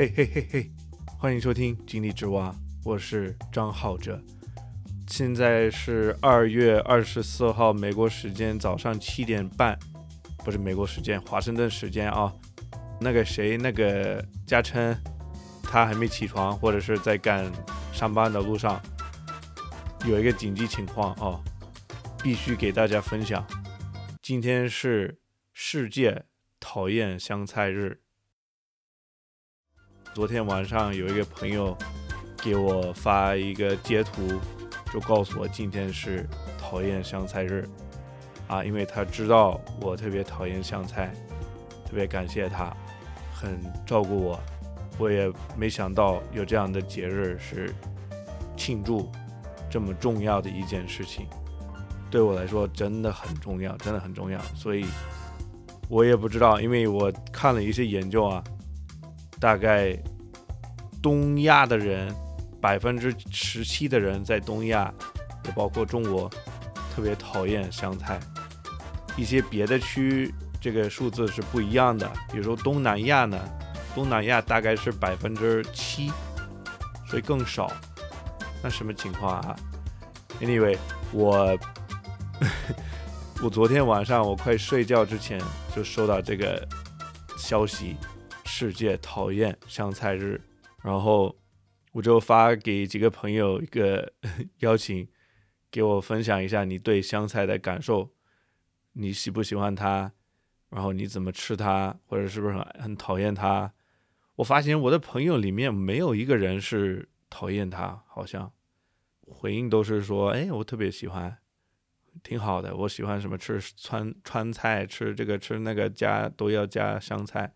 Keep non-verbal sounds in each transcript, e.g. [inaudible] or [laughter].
嘿嘿嘿嘿，欢迎收听《井底之蛙》，我是张浩哲。现在是二月二十四号，美国时间早上七点半，不是美国时间，华盛顿时间啊。那个谁，那个嘉琛，他还没起床，或者是在赶上班的路上，有一个紧急情况啊，必须给大家分享。今天是世界讨厌香菜日。昨天晚上有一个朋友给我发一个截图，就告诉我今天是讨厌香菜日啊，因为他知道我特别讨厌香菜，特别感谢他，很照顾我。我也没想到有这样的节日是庆祝这么重要的一件事情，对我来说真的很重要，真的很重要。所以我也不知道，因为我看了一些研究啊。大概东亚的人，百分之十七的人在东亚，也包括中国，特别讨厌香菜。一些别的区这个数字是不一样的，比如说东南亚呢，东南亚大概是百分之七，所以更少。那什么情况啊？Anyway，我 [laughs] 我昨天晚上我快睡觉之前就收到这个消息。世界讨厌香菜日，然后我就发给几个朋友一个邀请，给我分享一下你对香菜的感受，你喜不喜欢它，然后你怎么吃它，或者是不是很很讨厌它？我发现我的朋友里面没有一个人是讨厌它，好像回应都是说，哎，我特别喜欢，挺好的，我喜欢什么吃川川菜，吃这个吃那个加都要加香菜。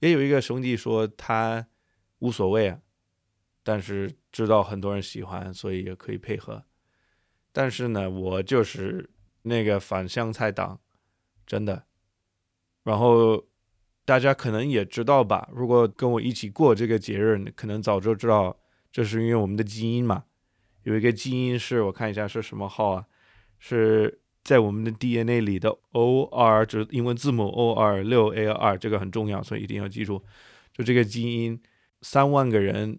也有一个兄弟说他无所谓啊，但是知道很多人喜欢，所以也可以配合。但是呢，我就是那个反向菜党，真的。然后大家可能也知道吧，如果跟我一起过这个节日，可能早就知道，这是因为我们的基因嘛。有一个基因是我看一下是什么号啊？是。在我们的 DNA 里的 OR 就是英文字母 OR 六 A 二，这个很重要，所以一定要记住。就这个基因，三万个人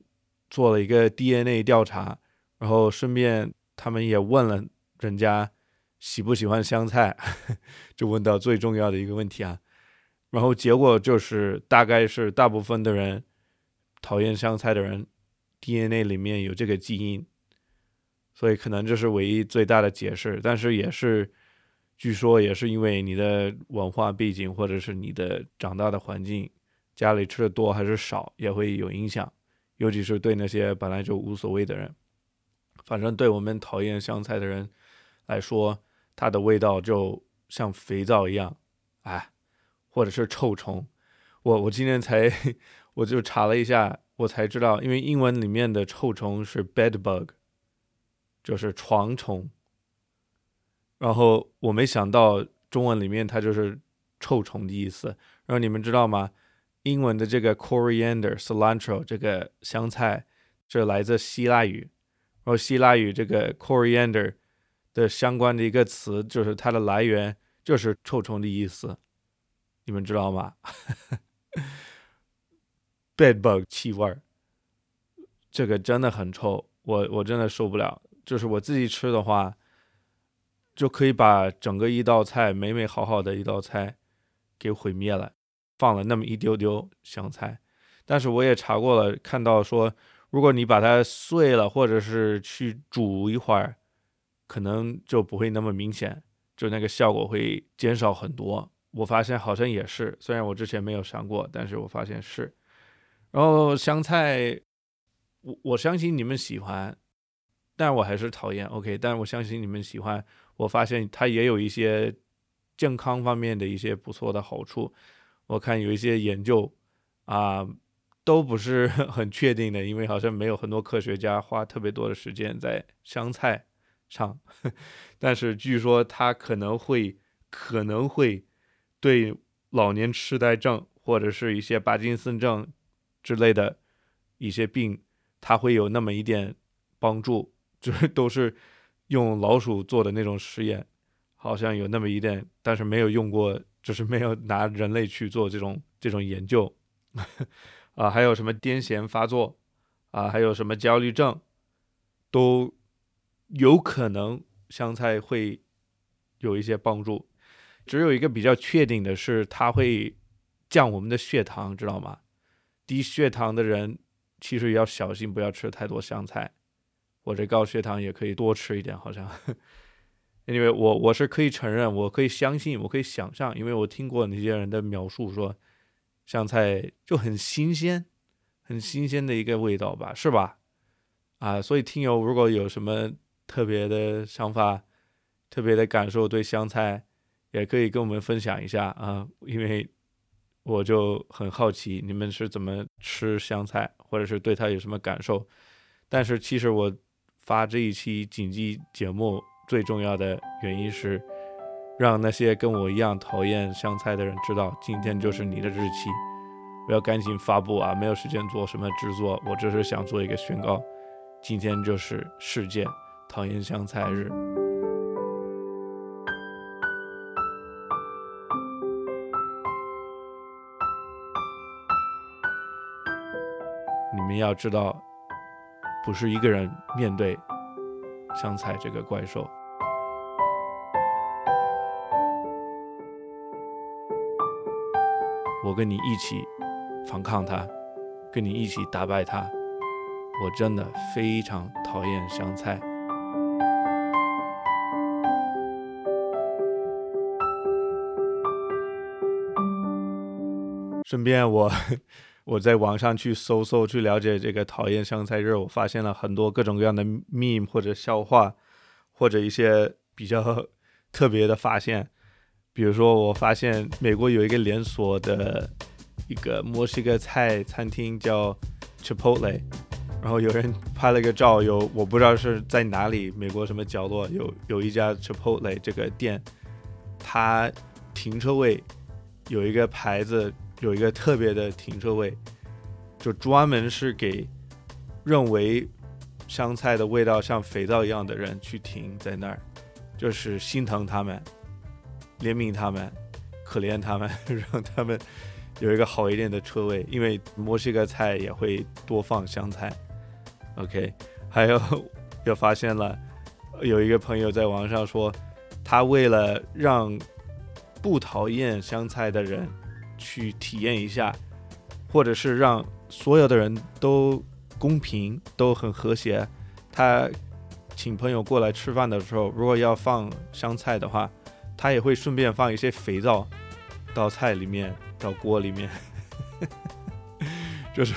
做了一个 DNA 调查，然后顺便他们也问了人家喜不喜欢香菜，[laughs] 就问到最重要的一个问题啊。然后结果就是，大概是大部分的人讨厌香菜的人 DNA 里面有这个基因。所以可能这是唯一最大的解释，但是也是，据说也是因为你的文化背景或者是你的长大的环境，家里吃的多还是少也会有影响，尤其是对那些本来就无所谓的人，反正对我们讨厌香菜的人来说，它的味道就像肥皂一样，哎，或者是臭虫。我我今天才我就查了一下，我才知道，因为英文里面的臭虫是 bed bug。就是床虫，然后我没想到中文里面它就是臭虫的意思。然后你们知道吗？英文的这个 coriander cilantro 这个香菜是来自希腊语，然后希腊语这个 coriander 的相关的一个词就是它的来源就是臭虫的意思。你们知道吗？bedbug 气味儿，这个真的很臭，我我真的受不了。就是我自己吃的话，就可以把整个一道菜美美好好的一道菜给毁灭了，放了那么一丢丢香菜。但是我也查过了，看到说，如果你把它碎了，或者是去煮一会儿，可能就不会那么明显，就那个效果会减少很多。我发现好像也是，虽然我之前没有尝过，但是我发现是。然后香菜，我我相信你们喜欢。但我还是讨厌，OK。但我相信你们喜欢。我发现它也有一些健康方面的一些不错的好处。我看有一些研究啊，都不是 [laughs] 很确定的，因为好像没有很多科学家花特别多的时间在香菜上。[laughs] 但是据说它可能会可能会对老年痴呆症或者是一些帕金森症之类的一些病，它会有那么一点帮助。就是都是用老鼠做的那种实验，好像有那么一点，但是没有用过，就是没有拿人类去做这种这种研究。[laughs] 啊，还有什么癫痫发作啊，还有什么焦虑症，都有可能香菜会有一些帮助。只有一个比较确定的是，它会降我们的血糖，知道吗？低血糖的人其实要小心，不要吃太多香菜，或者高血糖也可以多吃一点，好像。因为我我是可以承认，我可以相信，我可以想象，因为我听过那些人的描述，说香菜就很新鲜，很新鲜的一个味道吧，是吧？啊，所以听友如果有什么特别的想法、特别的感受，对香菜也可以跟我们分享一下啊，因为我就很好奇你们是怎么吃香菜，或者是对它有什么感受。但是其实我发这一期紧急节目。最重要的原因是，让那些跟我一样讨厌香菜的人知道，今天就是你的日期，我要赶紧发布啊！没有时间做什么制作，我只是想做一个宣告，今天就是世界讨厌香菜日。你们要知道，不是一个人面对香菜这个怪兽。我跟你一起反抗他，跟你一起打败他。我真的非常讨厌香菜。顺便，我我在网上去搜搜，去了解这个讨厌香菜热，我发现了很多各种各样的 meme 或者笑话，或者一些比较 [laughs] 特别的发现。比如说，我发现美国有一个连锁的一个墨西哥菜餐厅叫 Chipotle，然后有人 [laughs] 拍了个照，有我不知道是在哪里，美国什么角落有有一家 Chipotle 这个店，它停车位有一个牌子，有一个特别的停车位，就专门是给认为香菜的味道像肥皂一样的人去停在那儿，就是心疼他们。怜悯他们，可怜他们，[laughs] 让他们有一个好一点的车位，因为墨西哥菜也会多放香菜。OK，还有又发现了，有一个朋友在网上说，他为了让不讨厌香菜的人去体验一下，或者是让所有的人都公平、都很和谐，他请朋友过来吃饭的时候，如果要放香菜的话。他也会顺便放一些肥皂到菜里面，到锅里面，[laughs] 就是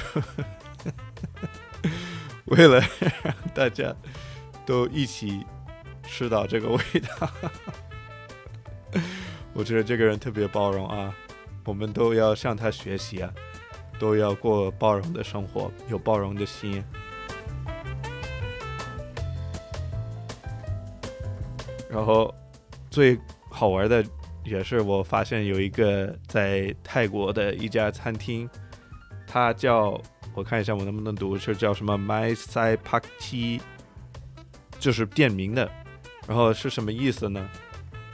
[laughs] 为了让大家都一起吃到这个味道。[laughs] 我觉得这个人特别包容啊，我们都要向他学习啊，都要过包容的生活，有包容的心。然后最。好玩的也是，我发现有一个在泰国的一家餐厅，它叫我看一下我能不能读，是叫什么 My Sai Pakti，就是店名的。然后是什么意思呢？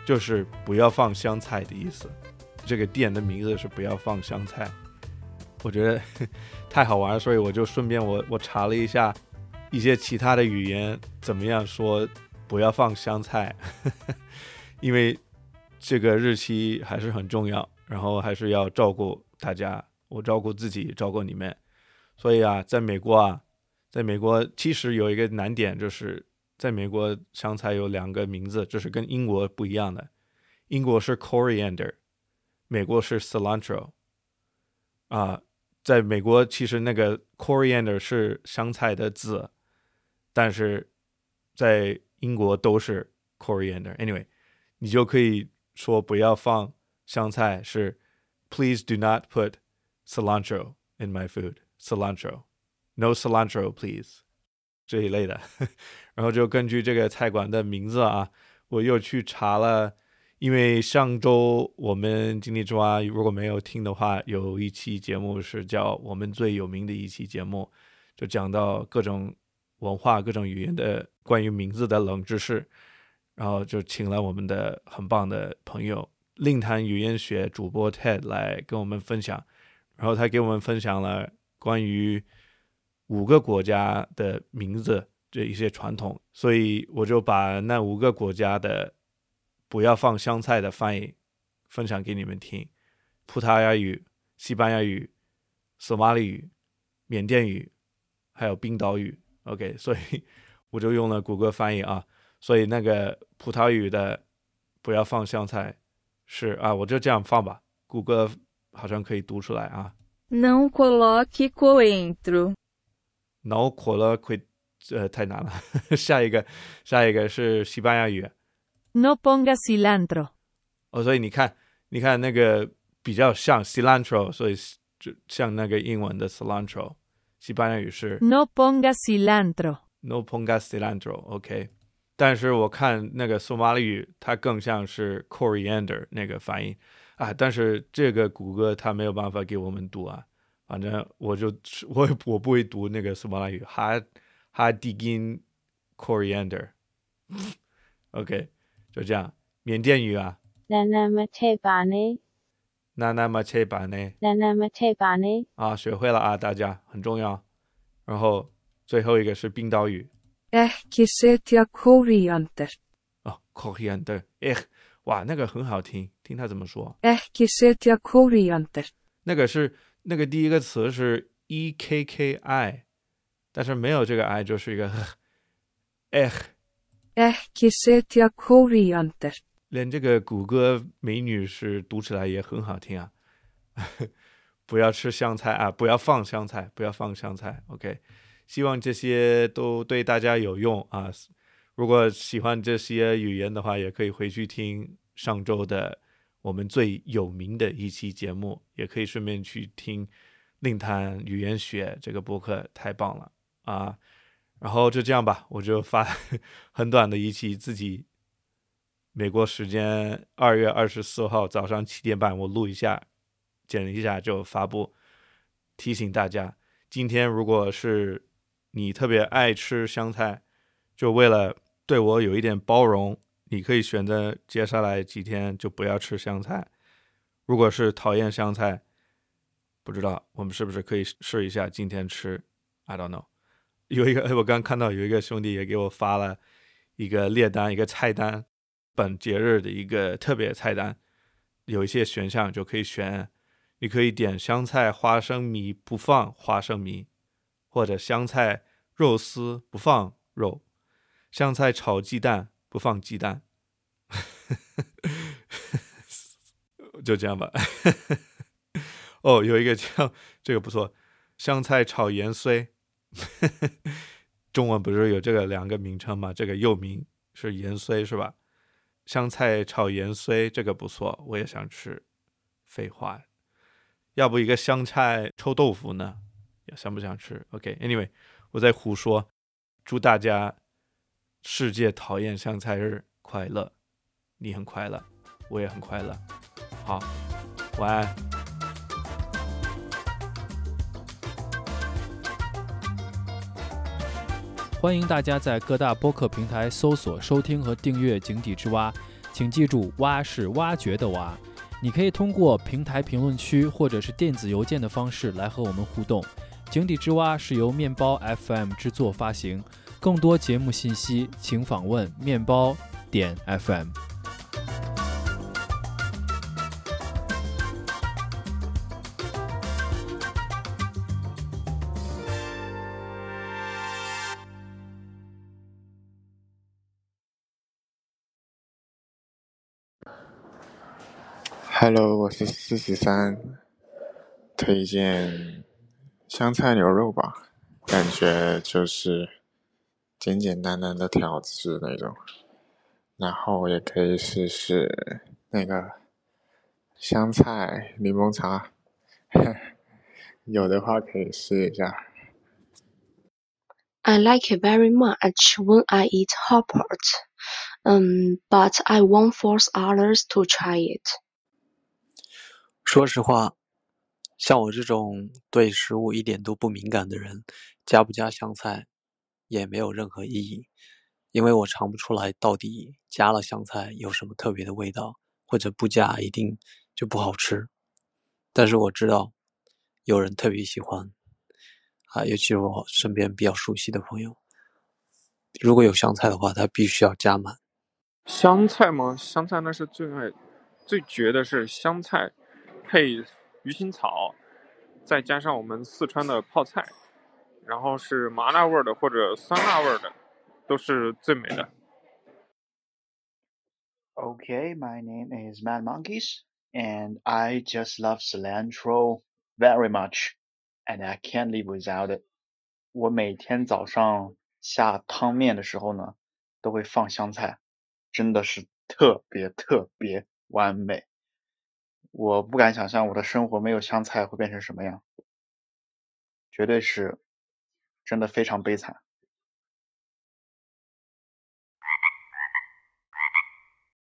就是不要放香菜的意思。这个店的名字是不要放香菜。我觉得 [laughs] 太好玩，所以我就顺便我我查了一下一些其他的语言怎么样说不要放香菜，[laughs] 因为。这个日期还是很重要，然后还是要照顾大家，我照顾自己，照顾你们。所以啊，在美国啊，在美国其实有一个难点，就是在美国香菜有两个名字，这是跟英国不一样的。英国是 coriander，美国是 cilantro。啊，在美国其实那个 coriander 是香菜的字，但是在英国都是 coriander。Anyway，你就可以。说不要放香菜是，Please do not put cilantro in my food. Cilantro, no cilantro, please. [laughs] 这一类的，然后就根据这个菜馆的名字啊，我又去查了， 因为上周我们经济之蛙如果没有听的话，有一期节目是叫我们最有名的一期节目，就讲到各种文化、各种语言的关于名字的冷知识。然后就请了我们的很棒的朋友令谈语言学主播 Ted 来跟我们分享，然后他给我们分享了关于五个国家的名字这一些传统，所以我就把那五个国家的不要放香菜的翻译分享给你们听：葡萄牙语、西班牙语、索马里语、缅甸语，还有冰岛语。OK，[laughs] 所以我就用了谷歌翻译啊。所以那个葡萄语的不要放香菜是啊，我就这样放吧。谷歌好像可以读出来啊。Não coloque coentro. No coloque，呃，太难了。[laughs] 下一个，下一个是西班牙语。No ponga cilantro. 哦，所以你看，你看那个比较像 cilantro，所以就像那个英文的 cilantro，西班牙语是 No ponga cilantro. no ponga cilantro，OK、但是我看那个索马里语，它更像是 coriander 那个发音啊。但是这个谷歌它没有办法给我们读啊，反正我就我我不会读那个索马里语，哈哈 digin coriander，OK，、就这样，缅甸语啊。那那么切呢？那那么切呢？那那么切呢？啊，学会了啊，大家很重要。然后最后一个是冰岛语。Ekki 啊，哇，那个很好听，听他怎么说。Ekki。那个是那个第一个词是 e k k i，但是没有这个 i，就是一个 [laughs] e。连这个谷歌美女是读起来也很好听啊。[laughs] 不要吃香菜啊，不要放香菜，不要放香菜。OK，希望这些都对大家有用啊。如果喜欢这些语言的话，也可以回去听上周的我们最有名的一期节目，也可以顺便去听另谈语言学这个播客，太棒了啊！然后就这样吧，我就发 [laughs] 很短的一期，自己美国时间二月二十四号早上七点半，我录一下，剪一下就发布。提醒大家，今天如果是你特别爱吃香菜，就为了对我有一点包容，你可以选择接下来几天就不要吃香菜。如果是讨厌香菜，不知道我们是不是可以试一下今天吃？I don't know。有一个，我刚看到有一个兄弟也给我发了一个列单，一个菜单，本节日的一个特别菜单，有一些选项就可以选，你可以点香菜花生米不放花生米，或者香菜肉丝不放肉，香菜炒鸡蛋不放鸡蛋，[laughs] 就这样吧。[laughs] 哦，有一个叫这个不错，香菜炒盐酥，[laughs] 中文不是有这个两个名称吗？这个又名是盐酥是吧？香菜炒盐酥这个不错，我也想吃。废话，要不一个香菜臭豆腐呢？想不想吃？OK，Anyway，、我在胡说。祝大家世界讨厌香菜日快乐！你很快乐，我也很快乐。好，晚安。欢迎大家在各大播客平台搜索、收听和订阅《井底之蛙》，请记住“蛙”是挖掘的“蛙”。你可以通过平台评论区或者是电子邮件的方式来和我们互动。井底之蛙是由面包 FM 制作发行，更多节目信息请访问面包点 FM。Hello，我是四十三，推荐香菜牛肉吧，感觉就是简简单单的条子那种，然后也可以试试那个香菜柠檬茶，有的话可以试一下。I like it very much when I eat hot pot, um, but I won't force others to try it. 说实话，像我这种对食物一点都不敏感的人，加不加香菜也没有任何意义，因为我尝不出来到底加了香菜有什么特别的味道，或者不加一定就不好吃。但是我知道有人特别喜欢，啊，尤其是我身边比较熟悉的朋友，如果有香菜的话，他必须要加满。香菜吗？香菜那是最爱、最绝的是香菜配鱼腥草，再加上我们四川的泡菜，然后是麻辣味的或者酸辣味的，都是最美的。Okay, my name is Mad Monkeys, and I just love cilantro very much, and I can't live without it. 我每天早上下汤面的时候呢，都会放香菜，真的是特别特别完美。我不敢想象我的生活没有香菜会变成什么样，绝对是真的非常悲惨。